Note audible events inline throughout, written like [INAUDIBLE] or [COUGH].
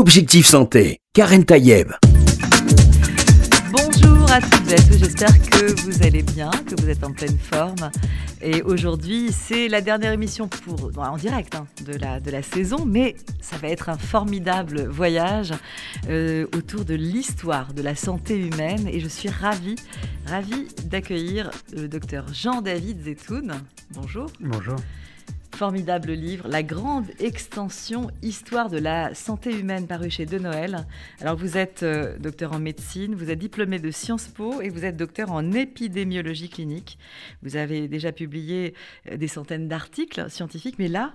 Objectif Santé, Karen Tayeb. Bonjour à toutes et à tous, j'espère que vous allez bien, que vous êtes en pleine forme. Et aujourd'hui, c'est la dernière émission pour, en direct hein, de, la, de la saison, mais ça va être un formidable voyage euh, autour de l'histoire de la santé humaine. Et je suis ravie, ravie d'accueillir le docteur Jean-David Zetoun. Bonjour. Bonjour formidable livre, La grande extension Histoire de la santé humaine, paru chez De Noël. Alors vous êtes euh, docteur en médecine, vous êtes diplômé de Sciences Po et vous êtes docteur en épidémiologie clinique. Vous avez déjà publié euh, des centaines d'articles scientifiques, mais là,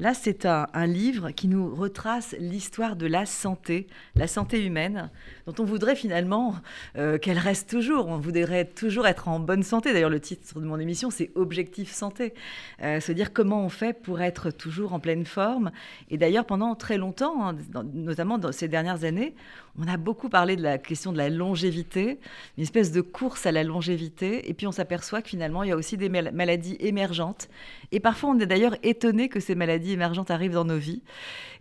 Là, c'est un, livre qui nous retrace l'histoire de la santé, la santé humaine, dont on voudrait finalement euh, qu'elle reste toujours. On voudrait toujours être en bonne santé. D'ailleurs, le titre de mon émission, c'est Objectif santé. Euh, se dire comment on fait pour être toujours en pleine forme. Et d'ailleurs, pendant très longtemps, hein, notamment dans ces dernières années, on a beaucoup parlé de la question de la longévité, une espèce de course à la longévité. Et puis, on s'aperçoit que finalement, il y a aussi des maladies émergentes. Et parfois, on est d'ailleurs étonné que ces maladies émergentes arrivent dans nos vies.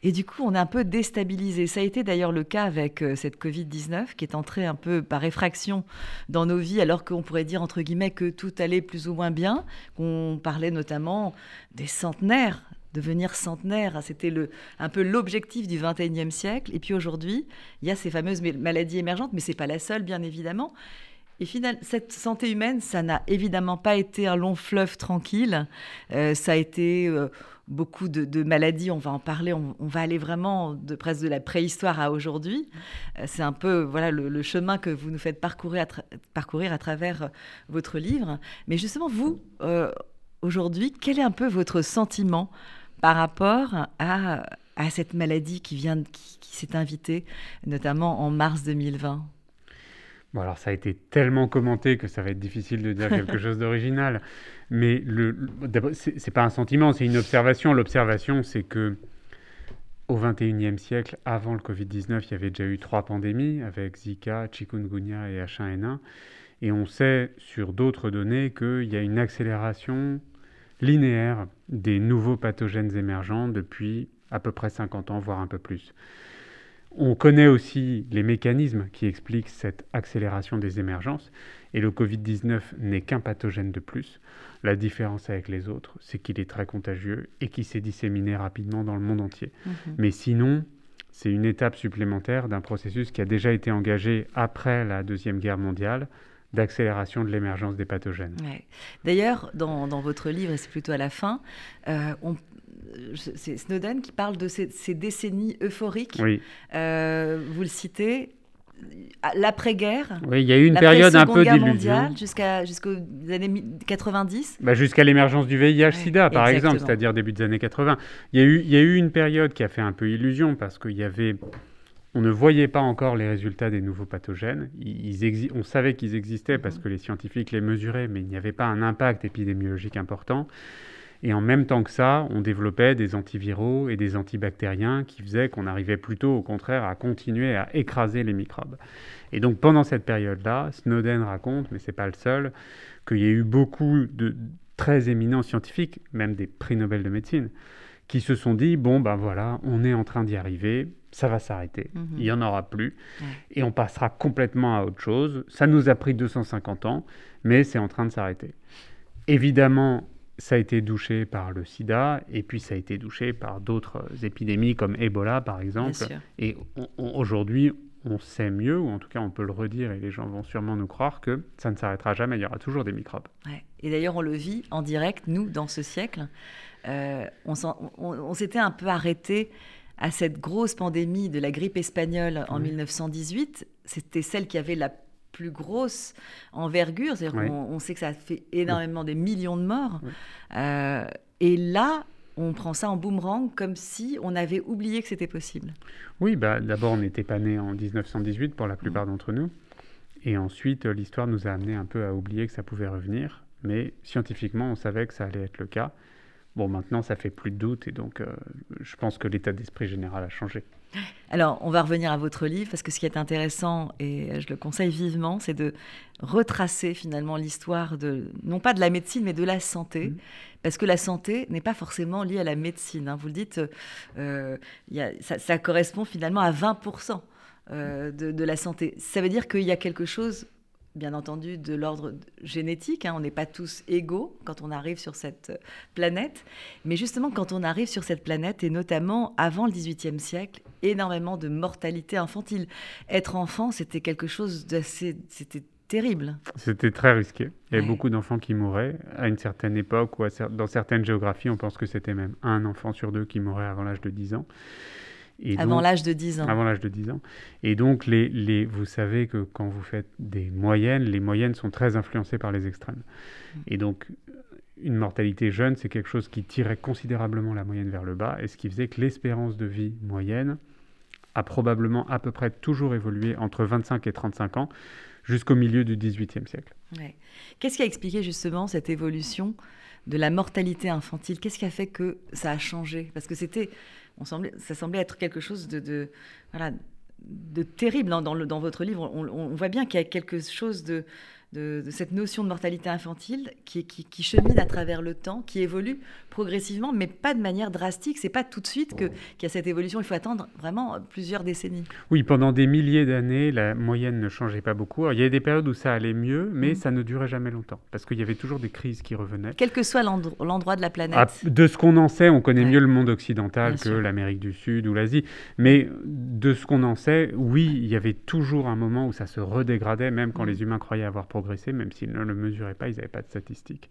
Et du coup, on est un peu déstabilisé. Ça a été d'ailleurs le cas avec euh, cette Covid-19 qui est entrée un peu par effraction dans nos vies, alors qu'on pourrait dire, entre guillemets, que tout allait plus ou moins bien, qu'on parlait notamment des centenaires devenir centenaire. C'était le, un peu l'objectif du 21e siècle. Et puis aujourd'hui, il y a ces fameuses maladies émergentes, mais ce n'est pas la seule, bien évidemment. Et finalement, cette santé humaine, ça n'a évidemment pas été un long fleuve tranquille. Euh, ça a été euh, beaucoup de, maladies, on va en parler, on, va aller vraiment de presque de la préhistoire à aujourd'hui. Euh, c'est un peu voilà le, chemin que vous nous faites parcourir à, parcourir à travers votre livre. Mais justement, vous, aujourd'hui, quel est un peu votre sentiment par rapport à, à cette maladie qui, vient, qui, qui s'est invitée, notamment en mars 2020 Bon, alors ça a été tellement commenté que ça va être difficile de dire quelque [LAUGHS] chose d'original. Mais le, c'est pas un sentiment, c'est une observation. L'observation, c'est que au XXIe siècle, avant le Covid-19, il y avait déjà eu trois pandémies avec Zika, chikungunya et H1N1. Et on sait sur d'autres données qu'il y a une accélération linéaire des nouveaux pathogènes émergents depuis à peu près 50 ans, voire un peu plus. On connaît aussi les mécanismes qui expliquent cette accélération des émergences, et le Covid-19 n'est qu'un pathogène de plus. La différence avec les autres, c'est qu'il est très contagieux et qu'il s'est disséminé rapidement dans le monde entier. Mhm. Mais sinon, c'est une étape supplémentaire d'un processus qui a déjà été engagé après la Deuxième Guerre mondiale d'accélération de l'émergence des pathogènes. D'ailleurs, dans, votre livre, et c'est plutôt à la fin, euh, c'est Snowden qui parle de ces, décennies euphoriques. Oui. Euh, vous le citez, l'après-guerre. Oui, il y a eu une période un peu d'illusion. Jusqu'à, jusqu'aux années 90. Bah jusqu'à l'émergence du VIH-Sida, par exemple, c'est-à-dire début des années 80. Il y, a eu, il y a eu une période qui a fait un peu illusion parce qu'il y avait... On ne voyait pas encore les résultats des nouveaux pathogènes. Ils, on savait qu'ils existaient parce mhm. que les scientifiques les mesuraient, mais il n'y avait pas un impact épidémiologique important. Et en même temps que ça, on développait des antiviraux et des antibactériens qui faisaient qu'on arrivait plutôt au contraire à continuer à écraser les microbes. Et donc pendant cette période-là, Snowden raconte, mais ce n'est pas le seul, qu'il y a eu beaucoup de très éminents scientifiques, même des prix Nobel de médecine, qui se sont dit, bon ben voilà, on est en train d'y arriver, ça va s'arrêter, mhm. il n'y en aura plus, et on passera complètement à autre chose. Ça nous a pris 250 ans, mais c'est en train de s'arrêter. Évidemment, ça a été douché par le sida et puis ça a été douché par d'autres épidémies comme Ebola par exemple. Et aujourd'hui, on sait mieux, ou en tout cas on peut le redire et les gens vont sûrement nous croire que ça ne s'arrêtera jamais, il y aura toujours des microbes. Et d'ailleurs on le vit en direct, nous, dans ce siècle. Euh, on, s'était un peu arrêté à cette grosse pandémie de la grippe espagnole en 1918. C'était celle qui avait la plus grosse envergure. C'est-à-dire on, sait que ça a fait énormément des millions de morts. Euh, et là, on prend ça en boomerang comme si on avait oublié que c'était possible. Oui, bah, d'abord, on n'était pas né en 1918 pour la plupart mm. d'entre nous. Et ensuite, l'histoire nous a amené un peu à oublier que ça pouvait revenir. Mais scientifiquement, on savait que ça allait être le cas. Bon, maintenant, ça fait plus de doute et donc euh, je pense que l'état d'esprit général a changé. Alors, on va revenir à votre livre parce que ce qui est intéressant, et je le conseille vivement, c'est de retracer finalement l'histoire de, non pas de la médecine, mais de la santé. Mmh. Parce que la santé n'est pas forcément liée à la médecine. Hein. Vous le dites, ça, correspond finalement à 20% de, de, la santé. Ça veut dire qu'il y a quelque chose bien entendu de l'ordre génétique. Hein. on n'est pas tous égaux quand on arrive sur cette planète. Mais justement, quand on arrive sur cette planète, et notamment avant le XVIIIe siècle, énormément de mortalité infantile. Être enfant, c'était quelque chose d'assez... C'était terrible. C'était très risqué. Il y avait beaucoup d'enfants qui mouraient à une certaine époque ou dans certaines géographies, on pense que c'était même un enfant sur deux qui mourait avant l'âge de 10 ans avant l'âge de 10 ans. Avant l'âge de 10 ans. Et donc, les, les, vous savez que quand vous faites des moyennes, les moyennes sont très influencées par les extrêmes. Mm. Et donc, une mortalité jeune, c'est quelque chose qui tirait considérablement la moyenne vers le bas, et ce qui faisait que l'espérance de vie moyenne a probablement à peu près toujours évolué entre 25 et 35 ans jusqu'au milieu du XVIIIe siècle. Qu'est-ce qui a expliqué justement cette évolution de la mortalité infantile? Qu'est-ce qui a fait que ça a changé? Parce que c'était ça semblait être quelque chose de, terrible le, dans votre livre. on voit bien qu'il y a quelque chose de, de, cette notion de mortalité infantile qui, qui, chemine à travers le temps, qui évolue progressivement, mais pas de manière drastique. C'est pas tout de suite qu'il y a cette évolution. Il faut attendre vraiment plusieurs décennies. Oui, pendant des milliers d'années, la moyenne ne changeait pas beaucoup. il y a des périodes où ça allait mieux, mais mm. ça ne durait jamais longtemps parce qu'il y avait toujours des crises qui revenaient. Quel que soit l'endroit de la planète. Ah, de ce qu'on en sait, on connaît mieux le monde occidental que l'Amérique du Sud ou l'Asie. Mais de ce qu'on en sait, oui, il y avait toujours un moment où ça se redégradait, même quand mm. les humains croyaient avoir progressé, même s'ils ne le mesuraient pas, ils n'avaient pas de statistiques.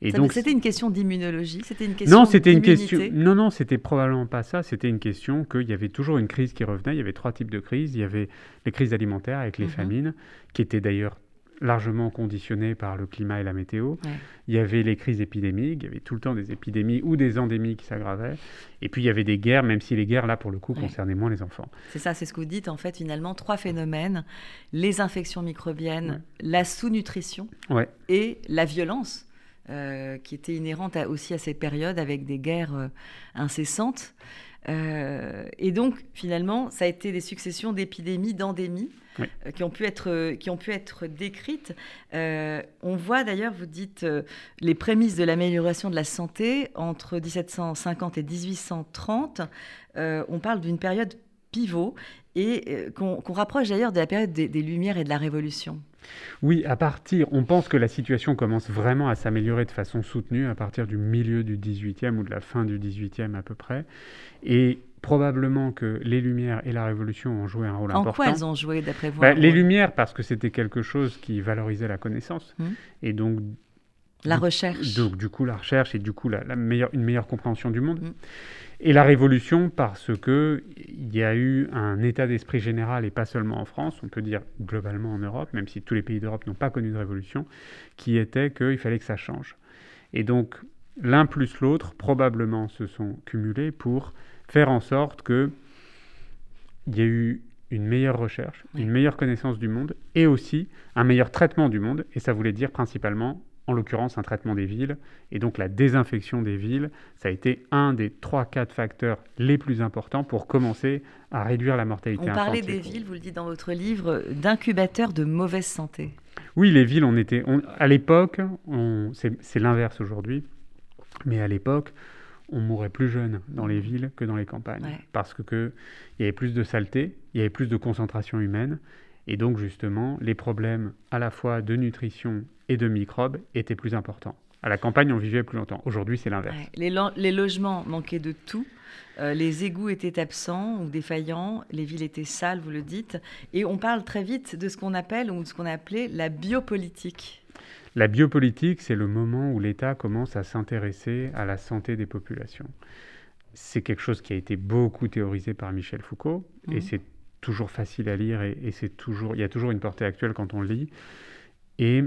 Et donc c'était une question d'immunologie, c'était une question Non, c'était une question Non non, c'était probablement pas ça, c'était une question qu'il y avait toujours une crise qui revenait, il y avait trois types de crises, il y avait les crises alimentaires avec les mhm. famines qui étaient d'ailleurs largement conditionnées par le climat et la météo. Il y avait les crises épidémiques, il y avait tout le temps des épidémies ou des endémies qui s'aggravaient. Et puis il y avait des guerres, même si les guerres, là, pour le coup, concernaient moins les enfants. C'est ça, c'est ce que vous dites, en fait, finalement, trois phénomènes, les infections microbiennes, la sous-nutrition et la violence. Euh, qui était inhérente aussi à ces périodes avec des guerres euh, incessantes. Euh, et donc, finalement, ça a été des successions d'épidémies, d'endémies. qui, ont pu être, qui ont pu être décrites. on voit d'ailleurs, vous dites, les prémices de l'amélioration de la santé entre 1750 et 1830. on parle d'une période pivot et qu'on rapproche d'ailleurs de la période des, des Lumières et de la Révolution. Oui, à partir, on pense que la situation commence vraiment à s'améliorer de façon soutenue à partir du milieu du 18e ou de la fin du 18e à peu près. Et probablement que les Lumières et la Révolution ont joué un rôle important. En quoi elles ont joué d'après vous bah, Les Lumières parce que c'était quelque chose qui valorisait la connaissance. Hum. Et donc... La recherche. Donc du coup la recherche et du coup la, meilleure, une meilleure compréhension du monde. Hum. Et la Révolution, parce qu'il y a eu un état d'esprit général, et pas seulement en France, on peut dire globalement en Europe, même si tous les pays d'Europe n'ont pas connu de révolution, qui était qu'il fallait que ça change. Et donc, l'un plus l'autre, probablement, se sont cumulés pour faire en sorte qu'il y ait eu une meilleure recherche, une meilleure connaissance du monde, et aussi un meilleur traitement du monde, et ça voulait dire principalement en l'occurrence un traitement des villes. Et donc la désinfection des villes, ça a été un des trois, quatre facteurs les plus importants pour commencer à réduire la mortalité on parlait des villes, vous le dites dans votre livre, d'incubateurs de mauvaise santé. Oui, les villes, on était... à l'époque, c'est l'inverse aujourd'hui, mais à l'époque, on mourait plus jeune dans les villes que dans les campagnes. Parce qu'il y avait plus de saleté, il y avait plus de concentration humaine. Et donc justement, les problèmes à la fois de nutrition et de microbes étaient plus importants. À la campagne, on vivait plus longtemps. Aujourd'hui, c'est l'inverse. Les, logements manquaient de tout. Euh, les égouts étaient absents ou défaillants. Les villes étaient sales, vous le dites. Et on parle très vite de ce qu'on appelle ou de ce qu'on a appelé la biopolitique. La biopolitique, c'est le moment où l'État commence à s'intéresser à la santé des populations. C'est quelque chose qui a été beaucoup théorisé par Michel Foucault, et mmh. c'est toujours facile à lire, et, et c'est toujours, il y a toujours une portée actuelle quand on le lit. Et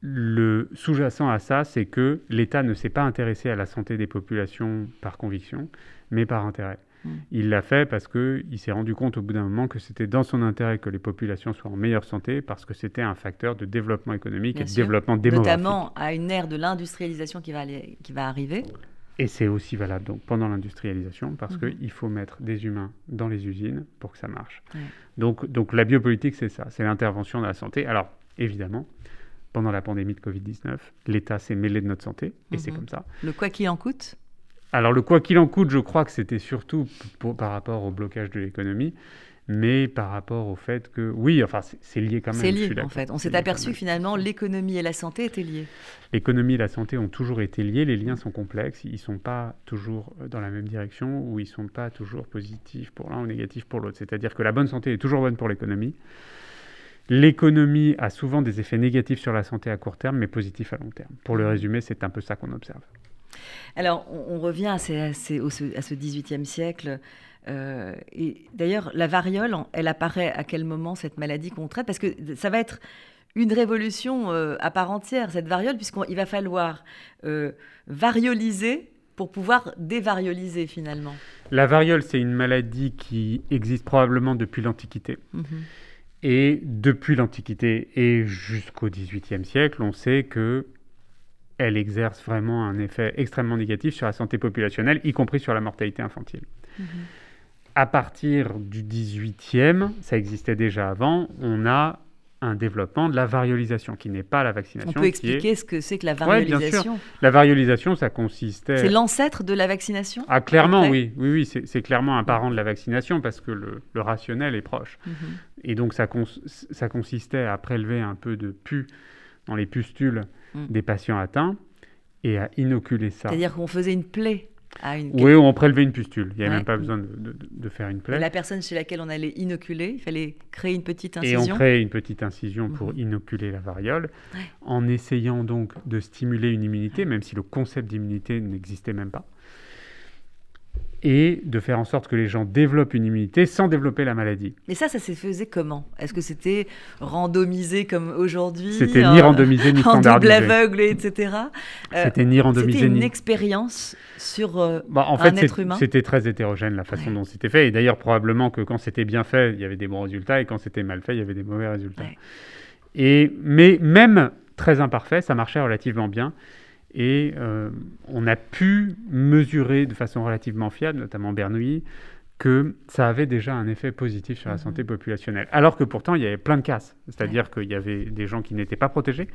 le sous-jacent à ça, c'est que l'État ne s'est pas intéressé à la santé des populations par conviction, mais par intérêt. Hmm. Il l'a fait parce qu'il s'est rendu compte au bout d'un moment que c'était dans son intérêt que les populations soient en meilleure santé, parce que c'était un facteur de développement économique et de développement démographique. Notamment à une ère de l'industrialisation qui va, qui va arriver. Et c'est aussi valable donc pendant l'industrialisation, parce hmm. qu'il faut mettre des humains dans les usines pour que ça marche. Donc, donc la biopolitique, c'est ça, c'est l'intervention dans la santé. Alors, évidemment, pendant la pandémie de Covid-19. L'État s'est mêlé de notre santé, et c'est Mhm. comme ça. Le quoi qu'il en coûte? Alors le quoi qu'il en coûte, je crois que c'était surtout pour- par rapport au blocage de l'économie, mais par rapport au fait que, oui, enfin c'est lié quand même. C'est lié en fait. On s'est aperçu que finalement l'économie et la santé étaient liées. L'économie et la santé ont toujours été liés, les liens sont complexes, ils ne sont pas toujours dans la même direction ou ils ne sont pas toujours positifs pour l'un ou négatifs pour l'autre. C'est-à-dire que la bonne santé est toujours bonne pour l'économie. L'économie a souvent des effets négatifs sur la santé à court terme, mais positifs à long terme. Pour le résumer, c'est un peu ça qu'on observe. Alors, on, on revient à, ces- à ces- au- à ce XVIIIe siècle. euh, et d'ailleurs, la variole, elle apparaît à quel moment cette maladie qu'on traite? Parce que ça va être une révolution euh, à part entière, cette variole, puisqu'il va falloir euh, varioliser pour pouvoir dévarioliser finalement. La variole, c'est une maladie qui existe probablement depuis l'Antiquité. Mhm. Et depuis l'Antiquité et jusqu'au XVIIIe siècle, on sait que elle exerce vraiment un effet extrêmement négatif sur la santé populationnelle, y compris sur la mortalité infantile. Mhm. À partir du XVIIIe, ça existait déjà avant, on a un développement de la variolisation, qui n'est pas la vaccination. On peut est- expliquer ce que c'est que la Ouais, variolisation La variolisation, ça consistait... C'est l'ancêtre de la vaccination Ah, clairement, oui. Oui, oui c'est clairement un parent de la vaccination parce que le, le rationnel est proche. Mhm. Et donc, ça, cons- ça consistait à prélever un peu de pus dans les pustules Mm. des patients atteints et à inoculer ça. C'est-à-dire qu'on faisait une plaie une Oui, on prélevait une pustule. Il n'y avait Ouais. même pas besoin de, de- de faire une Et plaie. la personne chez laquelle on allait inoculer, il fallait créer une petite Et incision. on créait une petite incision pour Mhm. inoculer la variole, Ouais. en essayant donc de stimuler une immunité, même si le concept d'immunité n'existait même pas, et de faire en sorte que les gens développent une immunité sans développer la maladie. Mais ça, ça se faisait comment? Est-ce que c'était randomisé comme aujourd'hui C'était ni randomisé ni en double standardisé. aveugle, etc. Euh, C'était ni randomisé C'était une ni expérience sur euh, Bah, en un fait, être c'est- humain? c'était très hétérogène la façon Ouais. dont c'était fait. Et d'ailleurs, probablement que quand c'était bien fait, il y avait des bons résultats, et quand c'était mal fait, il y avait des mauvais résultats. Ouais. Et, mais même très imparfait, ça marchait relativement bien. Et euh, on a pu mesurer de façon relativement fiable, notamment Bernoulli, que ça avait déjà un effet positif sur la Mhm. santé populationnelle. Alors que pourtant, il y avait plein de casses. C'est-à-dire qu'il y avait des gens qui n'étaient pas protégés,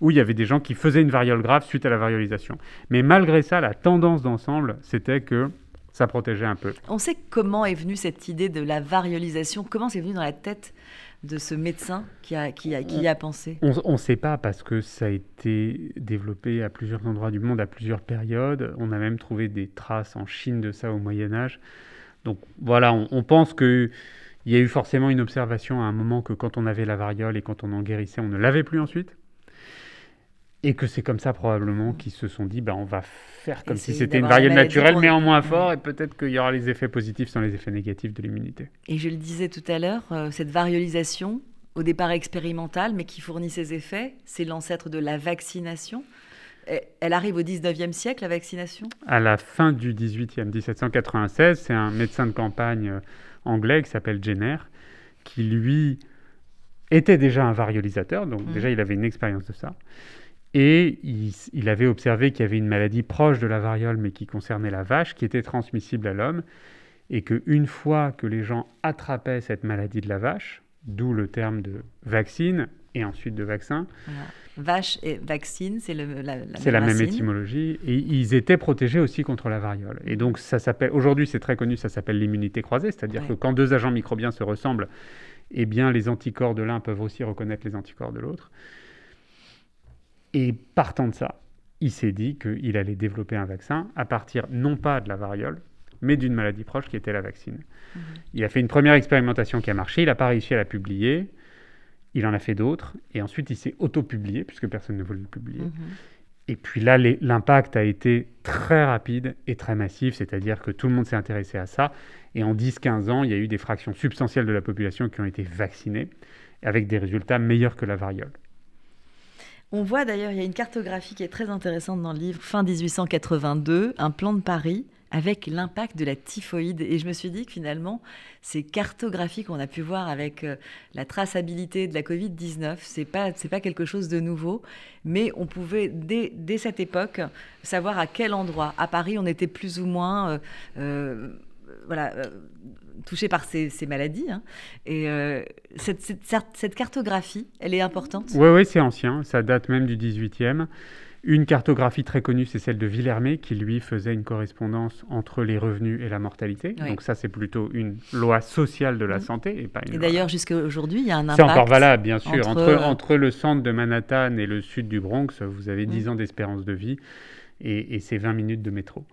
ou il y avait des gens qui faisaient une variole grave suite à la variolisation. Mais malgré ça, la tendance d'ensemble, c'était que ça protégeait un peu. On sait comment est venue cette idée de la variolisation Comment c'est venu dans la tête de ce médecin qui a, qui a, qui y a pensé? On ne sait pas parce que ça a été développé à plusieurs endroits du monde, à plusieurs périodes. On a même trouvé des traces en Chine de ça au Moyen Âge. Donc voilà, on, on pense qu'il y a eu forcément une observation à un moment que quand on avait la variole et quand on en guérissait, on ne l'avait plus ensuite. Et que c'est comme ça probablement qu'ils se sont dit, bah, on va faire comme si c'était une maladie naturelle, mais en moins fort, et peut-être qu'il y aura les effets positifs sans les effets négatifs de l'immunité. Et je le disais tout à l'heure, euh, cette variolisation, au départ expérimentale, mais qui fournit ses effets, c'est l'ancêtre de la vaccination. Elle arrive au 19e siècle, la vaccination? À la fin du 18e, 1796, c'est un médecin de campagne euh, anglais qui s'appelle Jenner, qui lui était déjà un variolisateur, donc Mhm. déjà il avait une expérience de ça. Et il, avait observé qu'il y avait une maladie proche de la variole, mais qui concernait la vache, qui était transmissible à l'homme, et qu'une fois que les gens attrapaient cette maladie de la vache, d'où le terme de vaccine et ensuite de vaccin, Voilà. Vache et vaccine, c'est la, la c'est la même étymologie. Et ils étaient protégés aussi contre la variole. Et donc, ça s'appelle, aujourd'hui, c'est très connu, ça s'appelle l'immunité croisée. C'est-à-dire Ouais. que quand deux agents microbiens se ressemblent, eh bien, les anticorps de l'un peuvent aussi reconnaître les anticorps de l'autre. Et partant de ça, il s'est dit qu'il allait développer un vaccin à partir non pas de la variole, mais d'une maladie proche qui était la vaccine. Mhm. Il a fait une première expérimentation qui a marché, il n'a pas réussi à la publier, il en a fait d'autres, et ensuite il s'est auto-publié, puisque personne ne voulait le publier. Mhm. Et puis là, l'impact a été très rapide et très massif, c'est-à-dire que tout le monde s'est intéressé à ça. Et en 10-15 ans, il y a eu des fractions substantielles de la population qui ont été vaccinées, avec des résultats meilleurs que la variole. On voit d'ailleurs, il y a une cartographie qui est très intéressante dans le livre, fin 1882, un plan de Paris avec l'impact de la typhoïde. Et je me suis dit que finalement, ces cartographies qu'on a pu voir avec euh, la traçabilité de la Covid-19, c'est pas, pas quelque chose de nouveau, mais on pouvait, dès, dès cette époque, savoir à quel endroit. À Paris, on était plus ou moins... euh, euh, voilà, touchés par ces, maladies. Hein. Et cette, cette, cartographie, elle est importante? Oui, oui, c'est ancien. Ça date même du 18e. Une cartographie très connue, c'est celle de Villermé, qui lui faisait une correspondance entre les revenus et la mortalité. Donc ça, c'est plutôt une loi sociale de la mmh. santé et pas une. Et d'ailleurs, jusqu'à aujourd'hui, il y a un impact. C'est encore valable, bien sûr. Entre... Entre, le centre de Manhattan et le sud du Bronx, vous avez 10 mmh. ans d'espérance de vie et, et c'est 20 minutes de métro.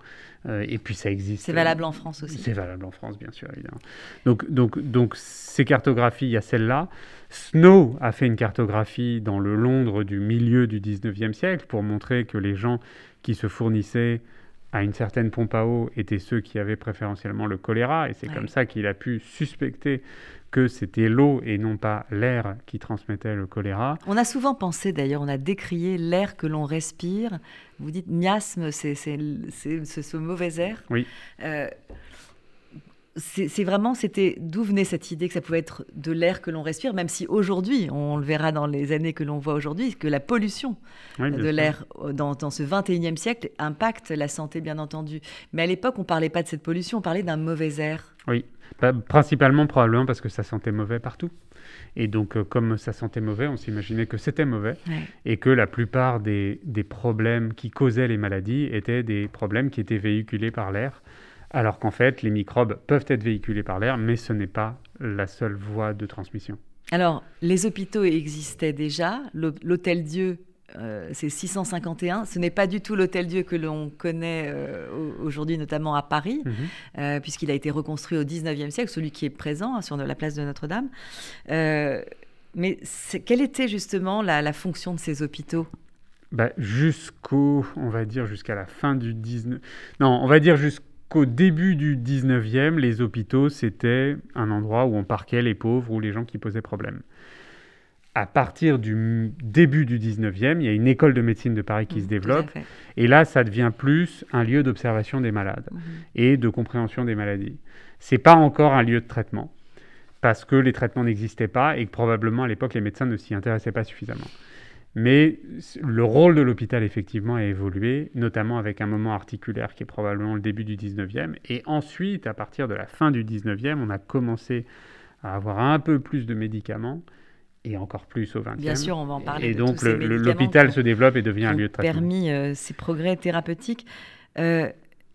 Euh, et puis ça existe. C'est valable en France aussi. C'est valable en France, bien sûr, évidemment. Donc, donc, donc ces cartographies, il y a celle-là. Snow a fait une cartographie dans le Londres du milieu du 19e siècle pour montrer que les gens qui se fournissaient à une certaine pompe à eau étaient ceux qui avaient préférentiellement le choléra. Et c'est comme ça qu'il a pu suspecter que c'était l'eau et non pas l'air qui transmettait le choléra. On a souvent pensé, d'ailleurs, on a décrié l'air que l'on respire. Vous dites miasme, c'est ce mauvais air. Oui. Euh, c'est vraiment, c'était d'où venait cette idée que ça pouvait être de l'air que l'on respire, même si aujourd'hui, on le verra dans les années que l'on voit aujourd'hui, que la pollution de l'air dans, dans, ce 21e siècle impacte la santé, bien entendu. Mais à l'époque, on ne parlait pas de cette pollution, on parlait d'un mauvais air. Oui, bah, principalement probablement parce que ça sentait mauvais partout. Et donc, euh, comme ça sentait mauvais, on s'imaginait que c'était mauvais et que la plupart des, des problèmes qui causaient les maladies étaient des problèmes qui étaient véhiculés par l'air alors qu'en fait, les microbes peuvent être véhiculés par l'air, mais ce n'est pas la seule voie de transmission. Alors, les hôpitaux existaient déjà. L'Hôtel Dieu, euh, c'est 651. Ce n'est pas du tout l'Hôtel Dieu que l'on connaît euh, aujourd'hui, notamment à Paris, mhm. euh, puisqu'il a été reconstruit au 19e siècle, celui qui est présent hein, sur la place de Notre-Dame. mais quelle était justement la, fonction de ces hôpitaux? Bah, Jusqu'au, on va dire, jusqu'à la fin du 19... Non, on va dire jusqu'au au début du 19e, les hôpitaux, c'était un endroit où on parquait les pauvres ou les gens qui posaient problème. À partir du début du 19e, il y a une école de médecine de Paris qui mmh, se développe. Et là, ça devient plus un lieu d'observation des malades mmh. et de compréhension des maladies. C'est pas encore un lieu de traitement parce que les traitements n'existaient pas et que probablement à l'époque les médecins ne s'y intéressaient pas suffisamment. Mais le rôle de l'hôpital, effectivement, a évolué, notamment avec un moment articulaire qui est probablement le début du 19e. Et ensuite, à partir de la fin du 19e, on a commencé à avoir un peu plus de médicaments et encore plus au 20e. Bien sûr, on va en parler. Et donc l'hôpital se développe et devient un lieu de traitement. permis euh, ces progrès thérapeutiques. Euh,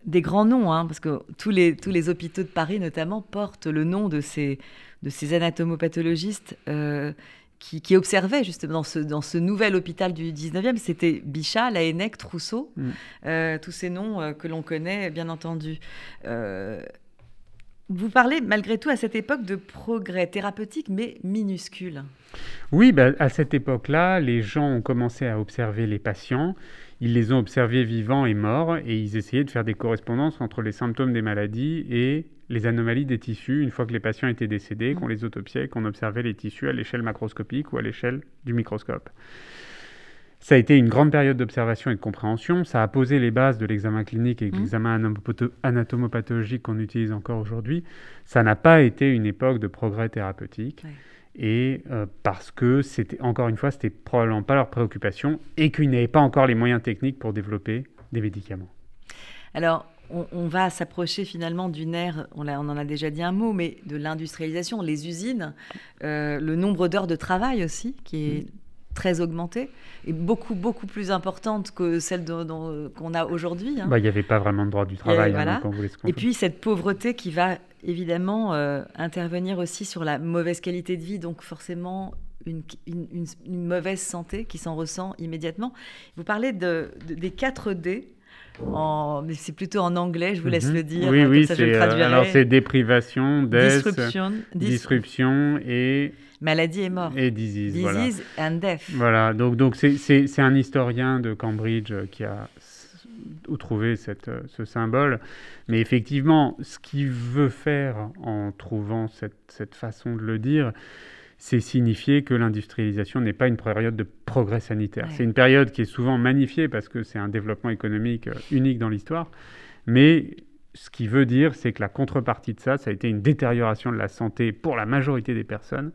des grands noms, hein, parce que tous les, tous les hôpitaux de Paris notamment portent le nom de ces, de ces anatomopathologistes euh, qui, observait justement dans ce, dans ce nouvel hôpital du 19e, c'était Bichat, Laennec, Trousseau, mm. euh, tous ces noms euh, que l'on connaît bien entendu. Euh, vous parlez malgré tout à cette époque de progrès thérapeutiques, mais minuscules. Oui, bah, à cette époque-là, les gens ont commencé à observer les patients. Ils les ont observés vivants et morts et ils essayaient de faire des correspondances entre les symptômes des maladies et les anomalies des tissus une fois que les patients étaient décédés, qu'on les autopsiait qu'on observait les tissus à l'échelle macroscopique ou à l'échelle du microscope. Ça a été une grande période d'observation et de compréhension. Ça a posé les bases de l'examen clinique et de mmh. l'examen anatomopathologique qu'on utilise encore aujourd'hui. Ça n'a pas été une époque de progrès thérapeutique. Et euh, parce que c'était, encore une fois, c'était probablement pas leur préoccupation et qu'ils n'avaient pas encore les moyens techniques pour développer des médicaments. Alors, on, va s'approcher finalement d'une ère, on, en a déjà dit un mot, mais de l'industrialisation, les usines, euh, le nombre d'heures de travail aussi, qui est très augmenté, et beaucoup, beaucoup plus importante que celle qu'on a aujourd'hui. Hein. Bah, il n'y avait pas vraiment de droit du travail. Hein, et puis cette pauvreté qui va évidemment euh, intervenir aussi sur la mauvaise qualité de vie, donc forcément une, mauvaise santé qui s'en ressent immédiatement. Vous parlez de, des 4 D mais c'est plutôt en anglais, je vous laisse mhm. le dire. Oui, oui, c'est, euh, alors c'est déprivation, death, disruption, disruption et... Maladie et mort. Et disease, disease and death. Voilà, donc, donc c'est, un historien de Cambridge qui a trouvé cette, ce symbole. Mais effectivement, ce qu'il veut faire en trouvant cette, cette façon de le dire, c'est signifier que l'industrialisation n'est pas une période de progrès sanitaire. C'est une période qui est souvent magnifiée parce que c'est un développement économique euh, unique dans l'histoire, mais ce qui veut dire, c'est que la contrepartie de ça, ça a été une détérioration de la santé pour la majorité des personnes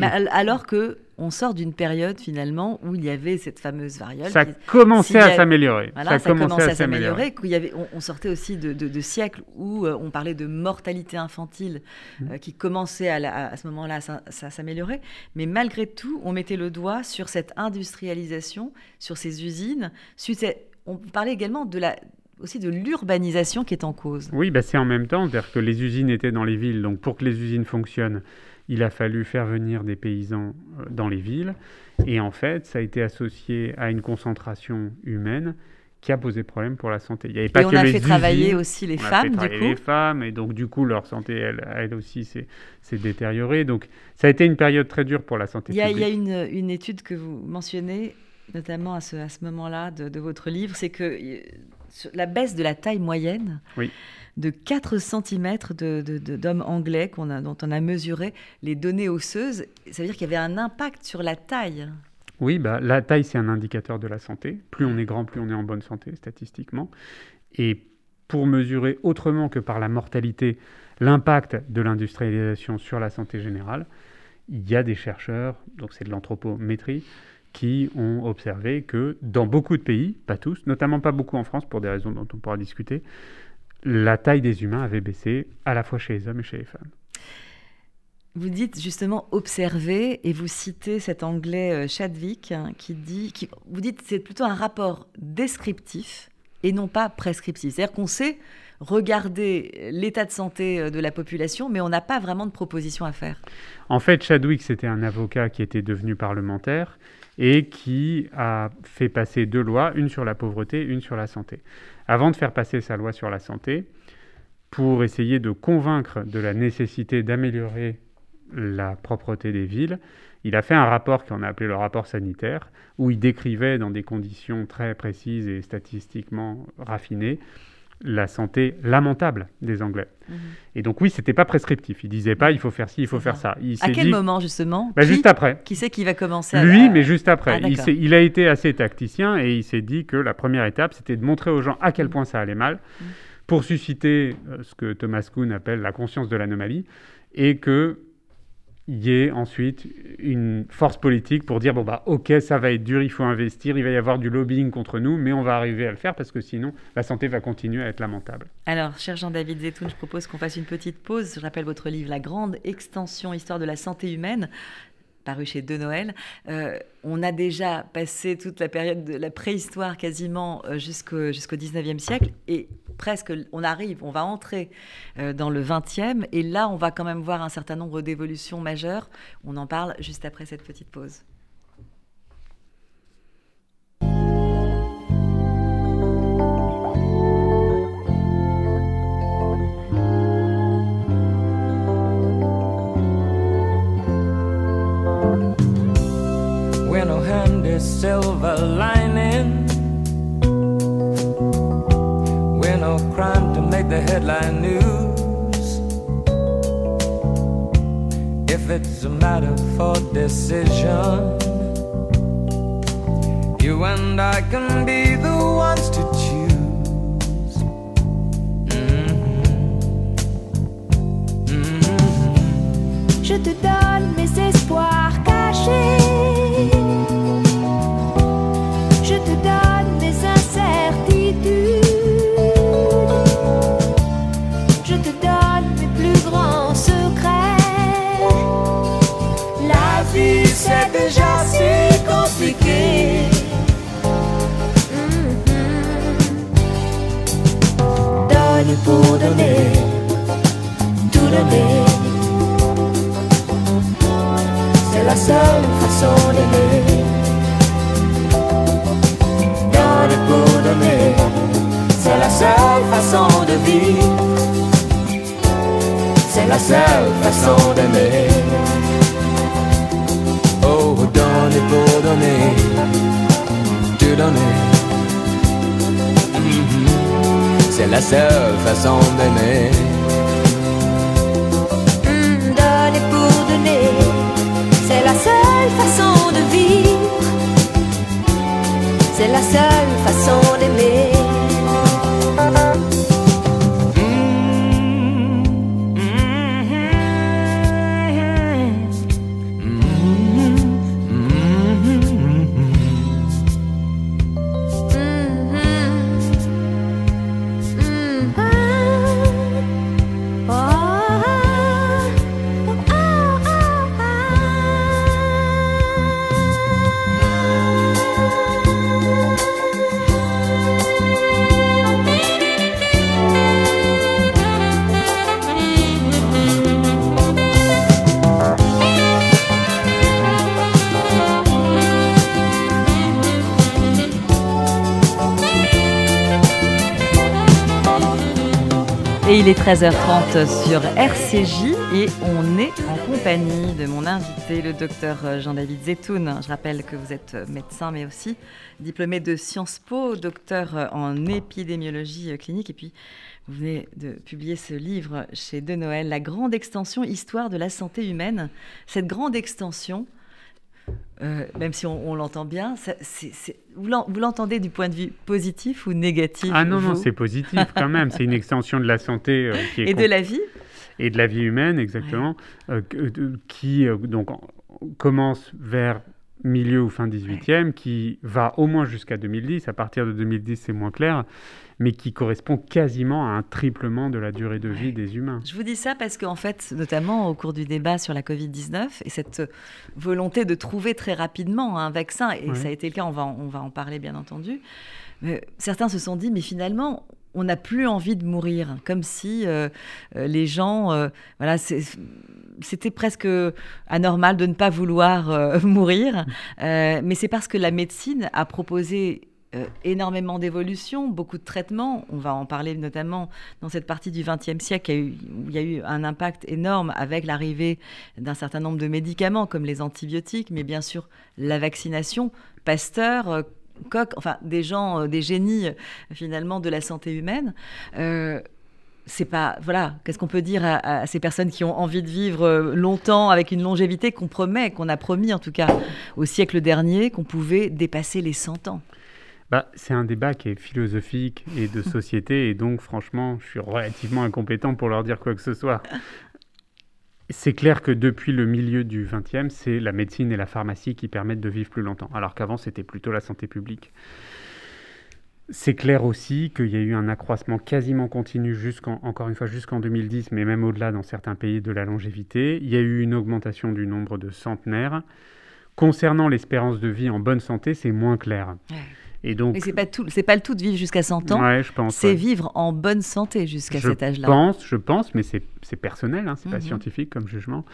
alors que on sort d'une période finalement où il y avait cette fameuse variole. Ça commençait à s'améliorer. ça, commençait à, s'améliorer. On, sortait aussi de, siècles où euh, on parlait de mortalité infantile mmh. euh, qui commençait à, ce moment-là à, s'améliorer. Mais malgré tout, on mettait le doigt sur cette industrialisation, sur ces usines. On parlait également de la, aussi de l'urbanisation qui est en cause. Oui, bah c'est en même temps, c'est-à-dire que les usines étaient dans les villes, donc pour que les usines fonctionnent, il a fallu faire venir des paysans euh, dans les villes. Et en fait, ça a été associé à une concentration humaine qui a posé problème pour la santé. Il y avait pas et on a fait travailler aussi les femmes, du coup. les femmes, et donc du coup, leur santé, elle, elle aussi, s'est détériorée. Donc, ça a été une période très dure pour la santé il y a, Il y a une, une, étude que vous mentionnez, notamment à ce, à ce moment-là de, de, votre livre, c'est que euh, la baisse de la taille moyenne, oui de 4 cm d'hommes anglais a, dont on a mesuré les données osseuses. Ça veut dire qu'il y avait un impact sur la taille. Oui, bah, la taille, c'est un indicateur de la santé. Plus on est grand, plus on est en bonne santé, statistiquement. Et pour mesurer autrement que par la mortalité l'impact de l'industrialisation sur la santé générale, il y a des chercheurs, donc c'est de l'anthropométrie, qui ont observé que dans beaucoup de pays, pas tous, notamment pas beaucoup en France pour des raisons dont on pourra discuter, la taille des humains avait baissé à la fois chez les hommes et chez les femmes. Vous dites justement observer et vous citez cet anglais euh, Chadwick hein, qui dit, qui, vous dites c'est plutôt un rapport descriptif et non pas prescriptif. C'est-à-dire qu'on sait regarder l'état de santé euh, de la population, mais on n'a pas vraiment de proposition à faire. En fait, Chadwick, c'était un avocat qui était devenu parlementaire et qui a fait passer deux lois, une sur la pauvreté, une sur la santé avant de faire passer sa loi sur la santé, pour essayer de convaincre de la nécessité d'améliorer la propreté des villes, il a fait un rapport qu'on a appelé le rapport sanitaire, où il décrivait dans des conditions très précises et statistiquement raffinées la santé lamentable des Anglais. Mhm. Et donc oui, c'était pas prescriptif. Il disait pas il faut faire ci, il faut faire ça. Il à quel moment justement bah, Juste après. Qui c'est qui va commencer Lui, mais juste après. Ah, il, il, a été assez tacticien et il s'est dit que la première étape, c'était de montrer aux gens à quel mhm. point ça allait mal, mhm. pour susciter euh, ce que Thomas Kuhn appelle la conscience de l'anomalie, et que il y ait ensuite une force politique pour dire bon bah ok ça va être dur, il faut investir, il va y avoir du lobbying contre nous, mais on va arriver à le faire parce que sinon la santé va continuer à être lamentable. Alors, cher Jean-David Zetoun, je propose qu'on fasse une petite pause. Je rappelle votre livre La grande extension, histoire de la santé humaine paru chez De Noël. Euh, on a déjà passé toute la période de la préhistoire quasiment euh, jusqu'au jusqu'au 19e siècle et presque on arrive, on va entrer euh, dans le 20e et là on va quand même voir un certain nombre d'évolutions majeures. On en parle juste après cette petite pause. Silver lining. We're no crime to make the headline news. If it's a matter for decision, you and I can be the ones to choose. Mm-hmm. Mm-hmm. Je te donne mes espoirs cachés. Il est 13h30 sur RCJ et on est en compagnie de mon invité, le docteur Jean-David Zetoun. Je rappelle que vous êtes médecin mais aussi diplômé de Sciences Po, docteur en épidémiologie clinique et puis vous venez de publier ce livre chez De Noël, La grande extension, histoire de la santé humaine. Cette grande extension, euh, même si on, l'entend bien, vous l'entendez du point de vue positif ou négatif Ah non, non, c'est positif quand même. c'est une extension de la santé euh, qui est Et de la vie Et de la vie humaine, exactement, euh, qui donc, commence vers milieu ou fin 18e, qui va au moins jusqu'à 2010. À partir de 2010, c'est moins clair mais qui correspond quasiment à un triplement de la durée de vie des humains. Je vous dis ça parce qu'en fait, notamment au cours du débat sur la Covid-19 et cette volonté de trouver très rapidement un vaccin, et ça a été le cas, on va, on va en parler bien entendu, mais certains se sont dit, mais finalement, on n'a plus envie de mourir, comme si euh, euh, les gens, euh, voilà, c'était presque anormal de ne pas vouloir [LAUGHS] mourir, mais c'est parce que la médecine a proposé énormément d'évolutions, beaucoup de traitements. On va en parler notamment dans cette partie du XXe siècle où il y a eu un impact énorme avec l'arrivée d'un certain nombre de médicaments comme les antibiotiques, mais bien sûr la vaccination, Pasteur, euh, enfin des gens, euh, des génies finalement de la santé humaine. c'est pas voilà qu'est-ce qu'on peut dire à, à, ces personnes qui ont envie de vivre longtemps avec une longévité qu'on promet qu'on a promis en tout cas au siècle dernier qu'on pouvait dépasser les 100 ans? Bah, c'est un débat qui est philosophique et de [LAUGHS] société, et donc franchement, je suis relativement incompétent pour leur dire quoi que ce soit. C'est clair que depuis le milieu du XXe, c'est la médecine et la pharmacie qui permettent de vivre plus longtemps, alors qu'avant c'était plutôt la santé publique. C'est clair aussi qu'il y a eu un accroissement quasiment continu, jusqu'en, encore une fois jusqu'en 2010, mais même au-delà dans certains pays de la longévité. Il y a eu une augmentation du nombre de centenaires. Concernant l'espérance de vie en bonne santé, c'est moins clair. Et donc, Mais c'est pas tout, c'est pas le tout de vivre jusqu'à 100 ans. Ouais, je pense. C'est vivre en bonne santé jusqu'à cet âge-là. Je pense, je pense, mais c'est, personnel, hein, c'est pas mhm. scientifique comme jugement.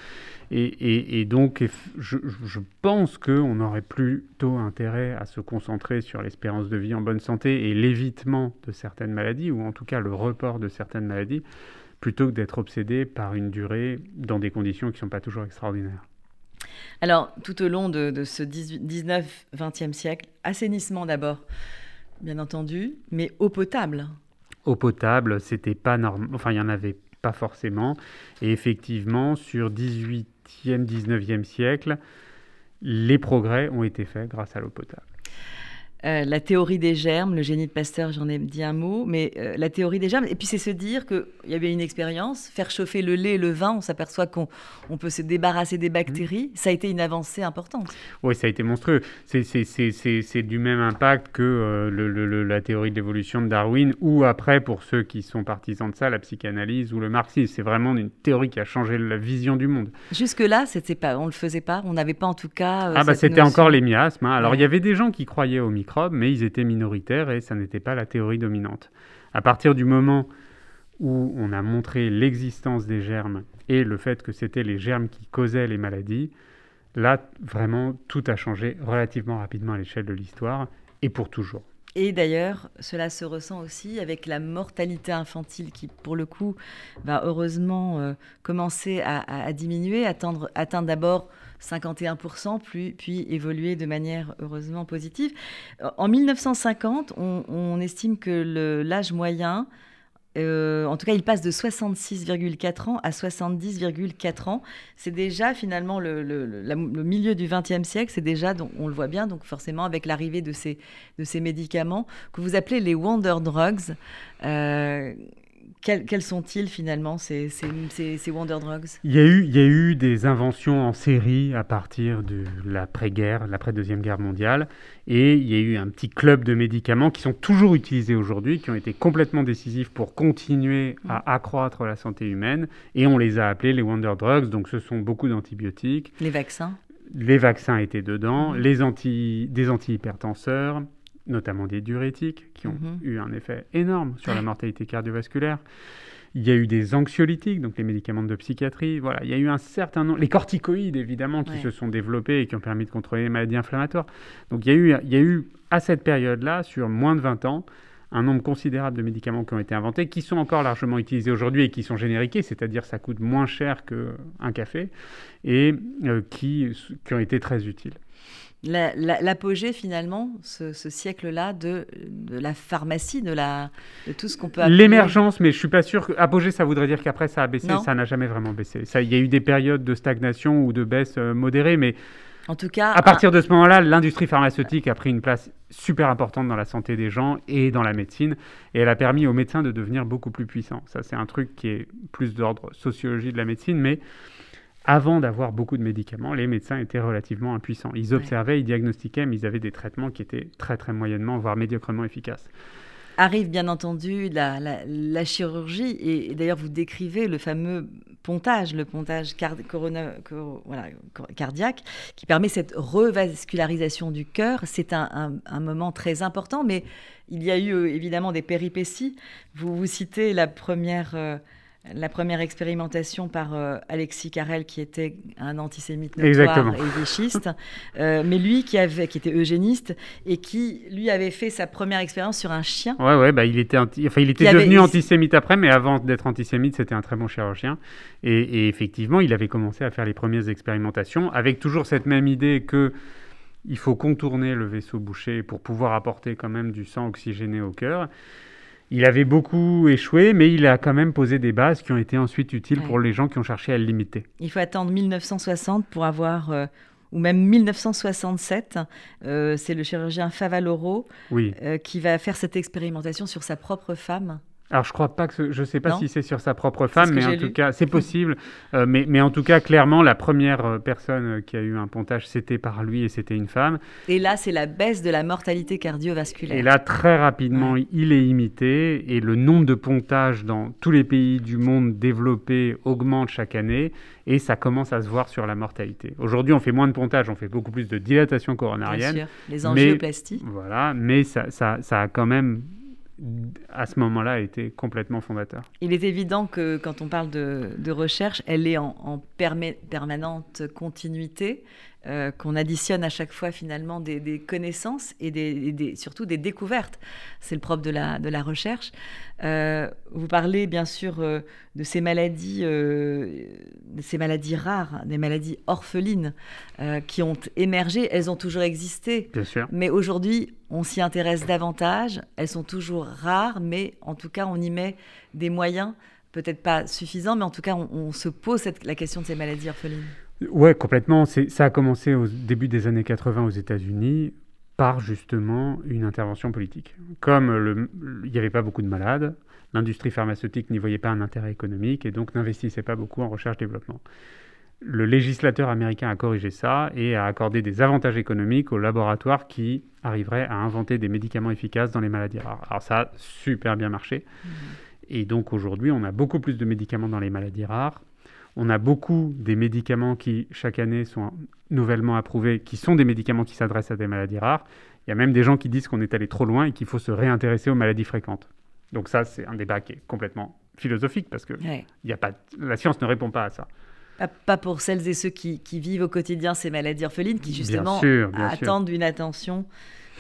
Et, et, et donc, je, je pense qu'on aurait plutôt intérêt à se concentrer sur l'espérance de vie en bonne santé et l'évitement de certaines maladies, ou en tout cas le report de certaines maladies, plutôt que d'être obsédé par une durée dans des conditions qui ne sont pas toujours extraordinaires. Alors, tout au long de, ce 19-20e siècle, assainissement d'abord, bien entendu, mais eau potable. Eau potable, c'était pas normal. Enfin, il n'y en avait pas forcément. Et effectivement, sur 18e, 19e siècle, les progrès ont été faits grâce à l'eau potable. Euh, la théorie des germes, le génie de Pasteur, j'en ai dit un mot, mais euh, la théorie des germes, et puis c'est se dire qu'il y avait une expérience, faire chauffer le lait et le vin, on s'aperçoit qu'on peut se débarrasser des bactéries, ça a été une avancée importante. Oui, ça a été monstrueux. C'est du même impact que euh, la théorie de l'évolution de Darwin, ou après, pour ceux qui sont partisans de ça, la psychanalyse ou le marxisme. C'est vraiment une théorie qui a changé la vision du monde. Jusque-là, on ne le faisait pas, on n'avait pas en tout cas... ah bah c'était encore les miasmes. Hein. Alors il y avait des gens qui croyaient au micro mais ils étaient minoritaires et ça n'était pas la théorie dominante. À partir du moment où on a montré l'existence des germes et le fait que c'était les germes qui causaient les maladies, là, vraiment, tout a changé relativement rapidement à l'échelle de l'histoire et pour toujours. Et d'ailleurs, cela se ressent aussi avec la mortalité infantile qui, pour le coup, va heureusement euh, commencer à, diminuer, atteindre, atteindre d'abord 51%, puis, évoluer de manière heureusement positive. En 1950, on, estime que l'âge moyen euh, en tout cas, il passe de 66,4 ans à 70,4 ans. C'est déjà finalement le, milieu du XXe siècle, c'est déjà, on le voit bien, donc forcément avec l'arrivée de ces, de ces médicaments que vous appelez les wonder drugs. Euh, quels, sont-ils finalement, ces, ces, Wonder Drugs? Il y, a eu, il y a eu des inventions en série à partir de l'après-guerre, l'après-deuxième guerre mondiale, et il y a eu un petit club de médicaments qui sont toujours utilisés aujourd'hui, qui ont été complètement décisifs pour continuer à mm. accroître la santé humaine, et on les a appelés les Wonder Drugs, donc ce sont beaucoup d'antibiotiques. Les vaccins? Les vaccins étaient dedans, mm. les anti, des antihypertenseurs, notamment des diurétiques, qui ont mhm. eu un effet énorme sur la mortalité cardiovasculaire. Il y a eu des anxiolytiques, donc les médicaments de psychiatrie. Voilà, il y a eu un certain nombre, les corticoïdes évidemment, qui se sont développés et qui ont permis de contrôler les maladies inflammatoires. Donc il y a eu, il y a eu à cette période-là, sur moins de 20 ans, un nombre considérable de médicaments qui ont été inventés, qui sont encore largement utilisés aujourd'hui et qui sont génériqués, c'est-à-dire ça coûte moins cher qu'un café, et euh, qui, qui ont été très utiles l'apogée finalement, ce, siècle-là, de, de, la pharmacie, de, la, de tout ce qu'on peut appeler... L'émergence, mais je suis pas sûr que apogée, ça voudrait dire qu'après ça a baissé. Ça n'a jamais vraiment baissé. Il y a eu des périodes de stagnation ou de baisse euh, modérée, mais en tout cas, à partir de ce moment-là, l'industrie pharmaceutique a pris une place super importante dans la santé des gens et dans la médecine, et elle a permis aux médecins de devenir beaucoup plus puissants. Ça, c'est un truc qui est plus d'ordre sociologie de la médecine, mais avant d'avoir beaucoup de médicaments, les médecins étaient relativement impuissants. Ils observaient, ils diagnostiquaient, mais ils avaient des traitements qui étaient très très moyennement, voire médiocrement efficaces. Arrive bien entendu la, chirurgie, et, d'ailleurs vous décrivez le fameux pontage, le pontage cardiaque, qui permet cette revascularisation du cœur. C'est un, moment très important, mais il y a eu euh, évidemment des péripéties. Vous, vous citez la première... Euh, la première expérimentation par euh, Alexis Carrel, qui était un antisémite notoire et euh, mais lui qui, avait, qui était eugéniste et qui, lui, avait fait sa première expérience sur un chien. Ouais, ouais, bah, il était, enfin, il était devenu antisémite après, mais avant d'être antisémite, c'était un très bon chirurgien. Et, et, effectivement, il avait commencé à faire les premières expérimentations avec toujours cette même idée que il faut contourner le vaisseau bouché pour pouvoir apporter quand même du sang oxygéné au cœur. Il avait beaucoup échoué, mais il a quand même posé des bases qui ont été ensuite utiles pour les gens qui ont cherché à le limiter. Il faut attendre 1960 pour avoir, euh, ou même 1967, euh, c'est le chirurgien Favaloro oui. Euh, qui va faire cette expérimentation sur sa propre femme. Alors je crois pas que je sais pas si c'est sur sa propre femme, mais en tout cas c'est possible. Euh, mais, mais, en tout cas clairement la première euh, personne euh, qui a eu un pontage c'était par lui et c'était une femme. Et là c'est la baisse de la mortalité cardiovasculaire. Et là très rapidement il est imité et le nombre de pontages dans tous les pays du monde développé augmente chaque année et ça commence à se voir sur la mortalité. Aujourd'hui on fait moins de pontages, on fait beaucoup plus de dilatation coronarienne. Bien sûr, les angioplasties. voilà, mais ça, ça, ça a quand même à ce moment-là, été complètement fondateur. Il est évident que quand on parle de, recherche, elle est en, permanente continuité, euh, qu'on additionne à chaque fois finalement des, connaissances et des, surtout des découvertes. C'est le propre de la, de la recherche. Euh, vous parlez bien sûr euh, de ces maladies, de ces maladies rares, des maladies orphelines qui ont émergé. Elles ont toujours existé. Bien sûr. Mais aujourd'hui, on s'y intéresse davantage. Elles sont toujours rares, mais en tout cas, on y met des moyens, peut-être pas suffisants, mais en tout cas, on, se pose la question de ces maladies orphelines. Ouais, complètement. Ça a commencé au début des années 80 aux États-Unis par justement une intervention politique. Comme il n'y avait pas beaucoup de malades, l'industrie pharmaceutique n'y voyait pas un intérêt économique et donc n'investissait pas beaucoup en recherche-développement. Le législateur américain a corrigé ça et a accordé des avantages économiques aux laboratoires qui arriveraient à inventer des médicaments efficaces dans les maladies rares. Alors ça a super bien marché. Mmh. Et donc aujourd'hui, on a beaucoup plus de médicaments dans les maladies rares on a beaucoup des médicaments qui, chaque année, sont nouvellement approuvés, qui sont des médicaments qui s'adressent à des maladies rares. Il y a même des gens qui disent qu'on est allé trop loin et qu'il faut se réintéresser aux maladies fréquentes. Donc ça, c'est un débat qui est complètement philosophique parce que a pas, la science ne répond pas à ça. Pas pour celles et ceux qui, vivent au quotidien ces maladies orphelines, qui justement attendent une attention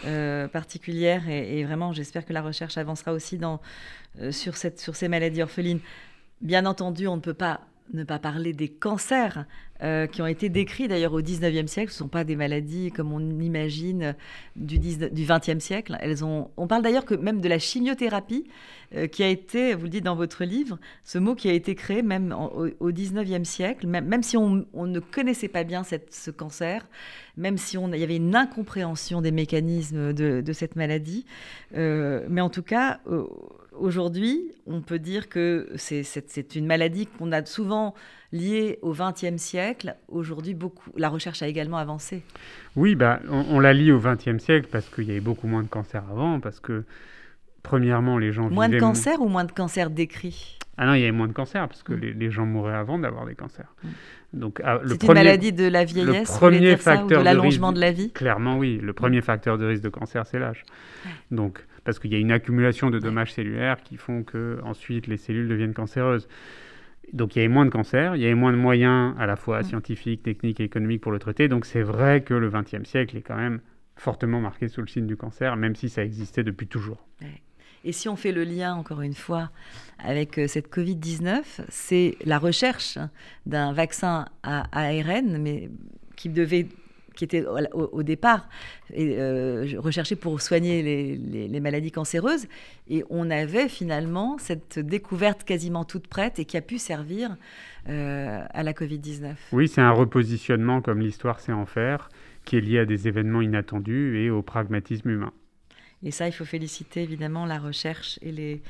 euh, particulière. Et, vraiment, j'espère que la recherche avancera aussi dans, euh, sur, cette, sur ces maladies orphelines. Bien entendu, on ne peut pas ne pas parler des cancers euh, qui ont été décrits d'ailleurs au 19e siècle. Ce ne sont pas des maladies comme on imagine du, 19, du 20e siècle. On parle d'ailleurs que même de la chimiothérapie euh, qui a été, vous le dites dans votre livre, ce mot qui a été créé même au, 19e siècle, même, si on, ne connaissait pas bien ce cancer, même si il y avait une incompréhension des mécanismes de, de cette maladie. Euh, mais en tout cas, Aujourd'hui, on peut dire que c'est une maladie qu'on a souvent liée au XXe siècle. Aujourd'hui, beaucoup, la recherche a également avancé. Oui, bah, on, la lie au XXe siècle parce qu'il y avait beaucoup moins de cancers avant, parce que premièrement, les gens moins de cancers ou moins de cancers décrits Ah non, il y avait moins de cancers parce que mm. les, gens mouraient avant d'avoir des cancers. Mm. Donc, ah, c'est une maladie de la vieillesse, le premier facteur de l'allongement de, la vie? Clairement, oui. Le premier facteur de risque de cancer, c'est l'âge. Donc parce qu'il y a une accumulation de dommages cellulaires qui font que ensuite les cellules deviennent cancéreuses. Donc il y avait moins de cancers, il y avait moins de moyens à la fois scientifiques, techniques et économiques pour le traiter. Donc c'est vrai que le XXe siècle est quand même fortement marqué sous le signe du cancer, même si ça existait depuis toujours. Et si on fait le lien, encore une fois, avec cette Covid-19, c'est la recherche d'un vaccin à ARN, mais qui devait qui était au, départ euh, recherché pour soigner les, maladies cancéreuses. Et on avait finalement cette découverte quasiment toute prête et qui a pu servir euh, à la Covid-19. Oui, c'est un repositionnement comme l'histoire sait en faire, qui est lié à des événements inattendus et au pragmatisme humain. Et ça, il faut féliciter évidemment la recherche et les,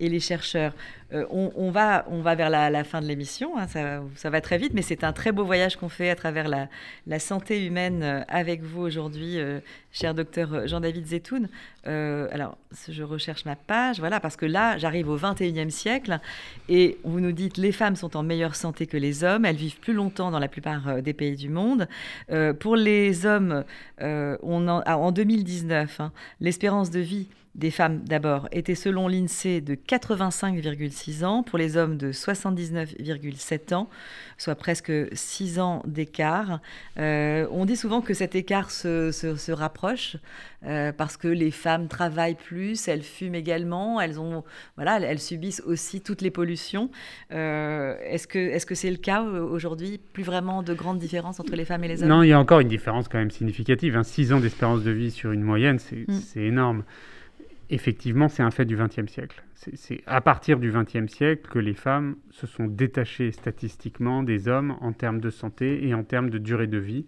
et les chercheurs. Euh, on, va, on va vers la, fin de l'émission, hein, ça, va très vite, mais c'est un très beau voyage qu'on fait à travers la, santé humaine euh, avec vous aujourd'hui, euh, cher docteur Jean-David Zetoun. alors, je recherche ma page, voilà, parce que là, j'arrive au 21e siècle et vous nous dites les femmes sont en meilleure santé que les hommes, elles vivent plus longtemps dans la plupart des pays du monde. pour les hommes, on en, en 2019, hein, l'espérance de vie des femmes d'abord était selon l'INSEE de 85,6 ans, pour les hommes de 79,7 ans, soit presque 6 ans d'écart. Euh, on dit souvent que cet écart se, rapproche euh, parce que les femmes travaillent plus, elles fument également, elles, ont, voilà, elles subissent aussi toutes les pollutions. Euh, est-ce que c'est -ce c'est le cas aujourd'hui? Plus vraiment de grandes différences entre les femmes et les hommes? Non, il y a encore une différence quand même significative. 6 hein. ans d'espérance de vie sur une moyenne, c'est mm. énorme effectivement, c'est un fait du XXe siècle. C'est à partir du XXe siècle que les femmes se sont détachées statistiquement des hommes en termes de santé et en termes de durée de vie.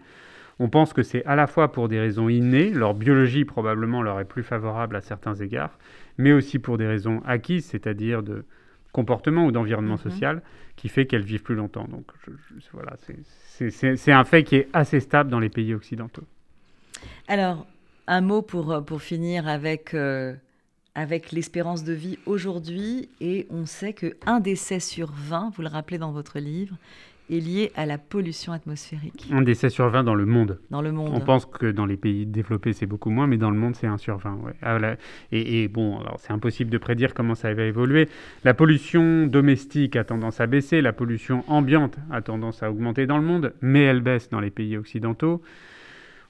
On pense que c'est à la fois pour des raisons innées, leur biologie probablement leur est plus favorable à certains égards, mais aussi pour des raisons acquises, c'est-à-dire de comportement ou d'environnement mhm. social, qui fait qu'elles vivent plus longtemps. Donc voilà, c'est un fait qui est assez stable dans les pays occidentaux. Alors, un mot pour, pour finir avec... Euh, avec l'espérance de vie aujourd'hui et on sait qu'un décès sur 20, vous le rappelez dans votre livre, est lié à la pollution atmosphérique. Un décès sur 20 dans le monde. Dans le monde. On pense que dans les pays développés, c'est beaucoup moins, mais dans le monde, c'est un sur 20. Ouais. Ah, et, et, bon, alors c'est impossible de prédire comment ça va évoluer. La pollution domestique a tendance à baisser, la pollution ambiante a tendance à augmenter dans le monde, mais elle baisse dans les pays occidentaux.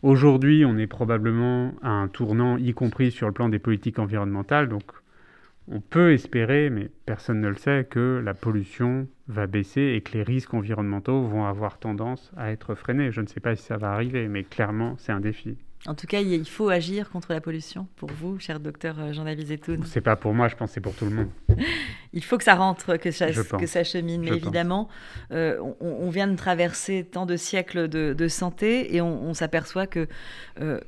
Aujourd'hui, on est probablement à un tournant, y compris sur le plan des politiques environnementales. Donc, on peut espérer, mais personne ne le sait, que la pollution va baisser et que les risques environnementaux vont avoir tendance à être freinés. Je ne sais pas si ça va arriver, mais clairement, c'est un défi. En tout cas, il faut agir contre la pollution pour vous, cher docteur euh, Jean-David Zetoun. C'est pas pour moi, je pense que c'est pour tout le monde. [LAUGHS] il faut que ça rentre, que ça, que ça chemine. Mais évidemment, euh, on, vient de traverser tant de siècles de, santé et on, s'aperçoit que euh,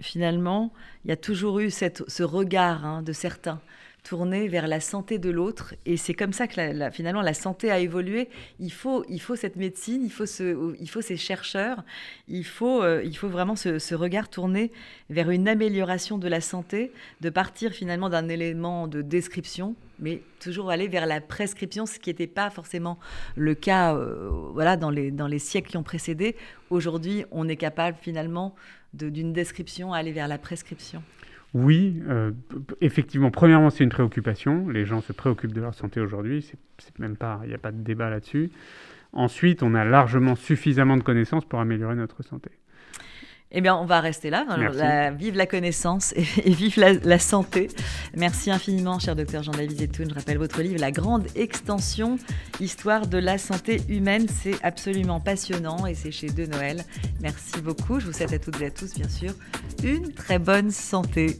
finalement, il y a toujours eu cette, ce regard hein, de certains tourner vers la santé de l'autre. Et c'est comme ça que finalement la santé a évolué. Il faut, il faut cette médecine, il faut, ce, il faut ces chercheurs, il faut, euh, il faut vraiment ce, regard tourné vers une amélioration de la santé, de partir finalement d'un élément de description, mais toujours aller vers la prescription, ce qui n'était pas forcément le cas euh, voilà, dans, les, dans les siècles qui ont précédé. Aujourd'hui, on est capable finalement d'une description à aller vers la prescription. Oui, euh, effectivement, premièrement, c'est une préoccupation. Les gens se préoccupent de leur santé aujourd'hui. C'est même pas, il n'y a pas de débat là-dessus. Ensuite, on a largement suffisamment de connaissances pour améliorer notre santé. Eh bien, on va rester là. vive la connaissance et, vive la, santé. Merci infiniment, cher docteur Jean-David Zetoun. Je rappelle votre livre, La Grande Extension, Histoire de la santé humaine. C'est absolument passionnant et c'est chez De Noël. Merci beaucoup. Je vous souhaite à toutes et à tous, bien sûr, une très bonne santé.